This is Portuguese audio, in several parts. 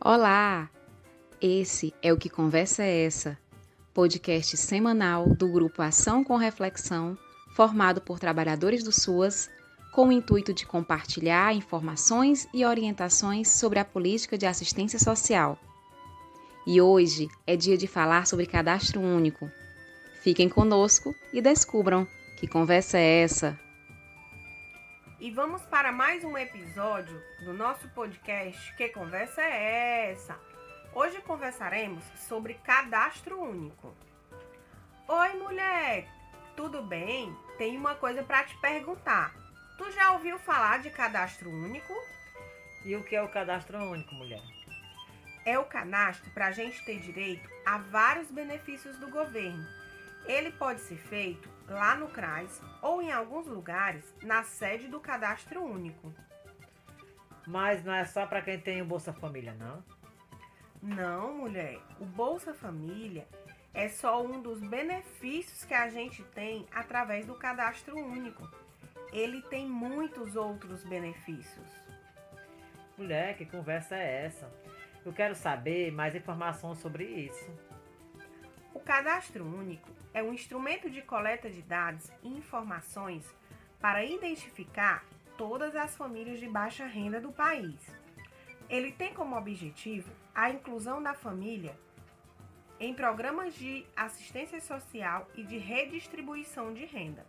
Olá! Esse é o Que Conversa é Essa, podcast semanal do grupo Ação com Reflexão, formado por trabalhadores do SUAS, com o intuito de compartilhar informações e orientações sobre a política de assistência social. E hoje é dia de falar sobre cadastro único. Fiquem conosco e descubram que conversa é essa. E vamos para mais um episódio do nosso podcast Que Conversa é essa? Hoje conversaremos sobre cadastro único. Oi, mulher, tudo bem? Tenho uma coisa para te perguntar. Tu já ouviu falar de cadastro único? E o que é o cadastro único, mulher? É o cadastro para a gente ter direito a vários benefícios do governo. Ele pode ser feito lá no CRAS ou em alguns lugares na sede do cadastro único. Mas não é só para quem tem o Bolsa Família, não? Não, mulher. O Bolsa Família é só um dos benefícios que a gente tem através do cadastro único. Ele tem muitos outros benefícios. Mulher, que conversa é essa? Eu quero saber mais informações sobre isso. O cadastro único é um instrumento de coleta de dados e informações para identificar todas as famílias de baixa renda do país. Ele tem como objetivo a inclusão da família em programas de assistência social e de redistribuição de renda.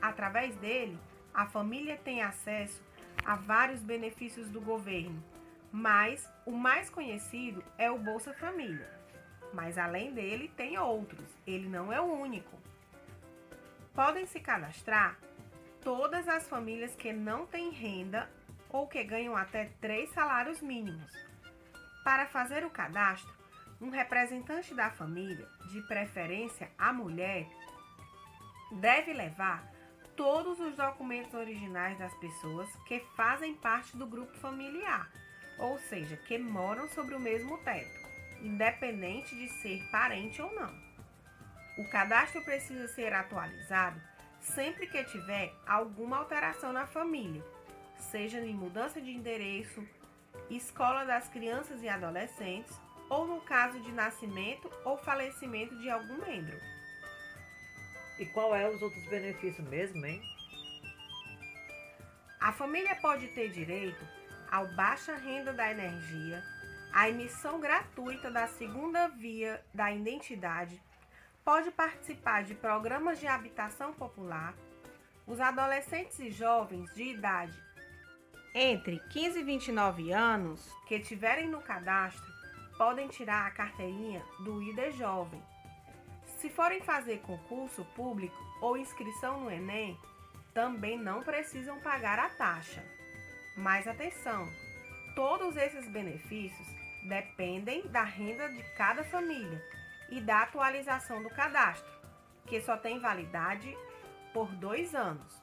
Através dele, a família tem acesso a vários benefícios do governo, mas o mais conhecido é o Bolsa Família mas além dele tem outros, ele não é o único. Podem se cadastrar todas as famílias que não têm renda ou que ganham até três salários mínimos. Para fazer o cadastro, um representante da família, de preferência a mulher, deve levar todos os documentos originais das pessoas que fazem parte do grupo familiar, ou seja, que moram sobre o mesmo teto independente de ser parente ou não. O cadastro precisa ser atualizado sempre que tiver alguma alteração na família, seja em mudança de endereço, escola das crianças e adolescentes ou no caso de nascimento ou falecimento de algum membro. E qual é os outros benefícios mesmo, hein? A família pode ter direito ao baixa renda da energia, a emissão gratuita da segunda via da identidade, pode participar de programas de habitação popular. Os adolescentes e jovens de idade entre 15 e 29 anos que tiverem no cadastro podem tirar a carteirinha do ID Jovem. Se forem fazer concurso público ou inscrição no Enem, também não precisam pagar a taxa. Mas atenção, todos esses benefícios dependem da renda de cada família e da atualização do cadastro, que só tem validade por dois anos,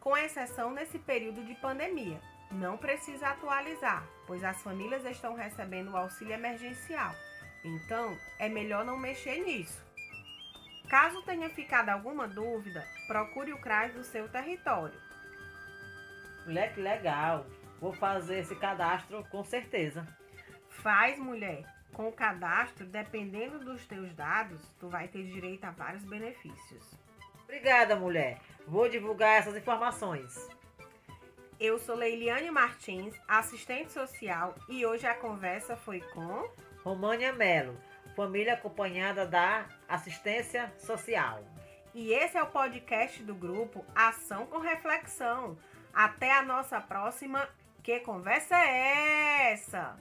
com exceção nesse período de pandemia. Não precisa atualizar, pois as famílias estão recebendo o auxílio emergencial, então é melhor não mexer nisso. Caso tenha ficado alguma dúvida, procure o CRAS do seu território. Moleque legal, vou fazer esse cadastro com certeza. Faz, mulher. Com o cadastro, dependendo dos teus dados, tu vai ter direito a vários benefícios. Obrigada, mulher. Vou divulgar essas informações. Eu sou Leiliane Martins, assistente social, e hoje a conversa foi com România Melo, família acompanhada da assistência social. E esse é o podcast do grupo Ação com Reflexão. Até a nossa próxima. Que conversa é essa?